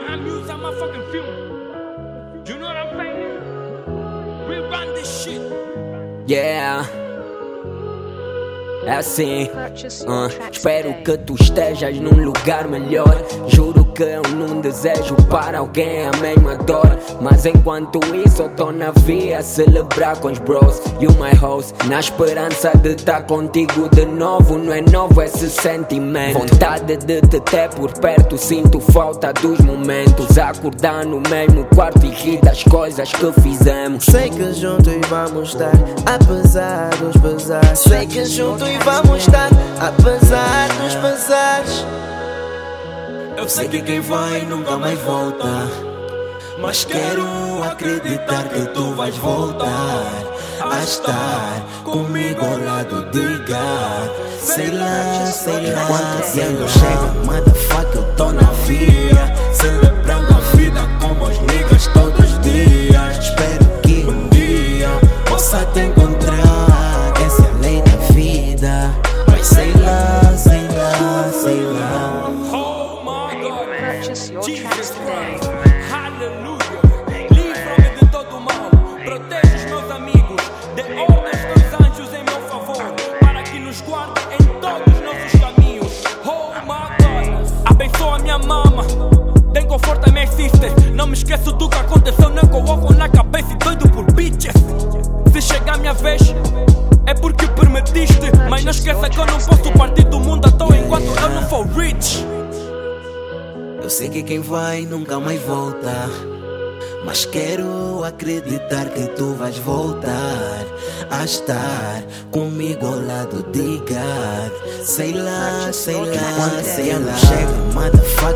music, I'm a fucking film. You know what I'm saying? We run this shit. Yeah. É assim, uh, espero que tu estejas num lugar melhor. Juro que eu não desejo para alguém a mesma dor. Mas enquanto isso, eu tô na via celebrar com os bros. You my host, na esperança de estar contigo de novo. Não é novo esse sentimento. Vontade de te ter por perto, sinto falta dos momentos. Acordar no mesmo quarto e rir das coisas que fizemos. Sei que juntos vamos estar, apesar dos pesares. Sei que juntos vamos estar, apesar dos pesares. Eu sei que quem vai nunca mais volta. Mas quero acreditar que tu vais voltar a estar comigo ao lado de God. Sei lá, sei lá. Quando o cielo chega, motherfucker, eu tô na via. Celebrando a Your Jesus today. Christ. Aleluia. Livra-me de todo mal. Protege os meus amigos. Dê ordens dos anjos em meu favor. Para que nos guarde em todos os nossos caminhos. Oh my God. Abençoa minha mama. Dê conforto a minhas sisters. Não me esqueço do que aconteceu. Não com o ovo na cabeça e doido por bitches. Se chegar a minha vez. É porque permitiste, mas não esqueça que eu não posso Quem vai nunca mais volta. Mas quero acreditar que tu vais voltar a estar comigo ao lado de God. Sei lá, sei lá, sei lá. Chega, motherfucker,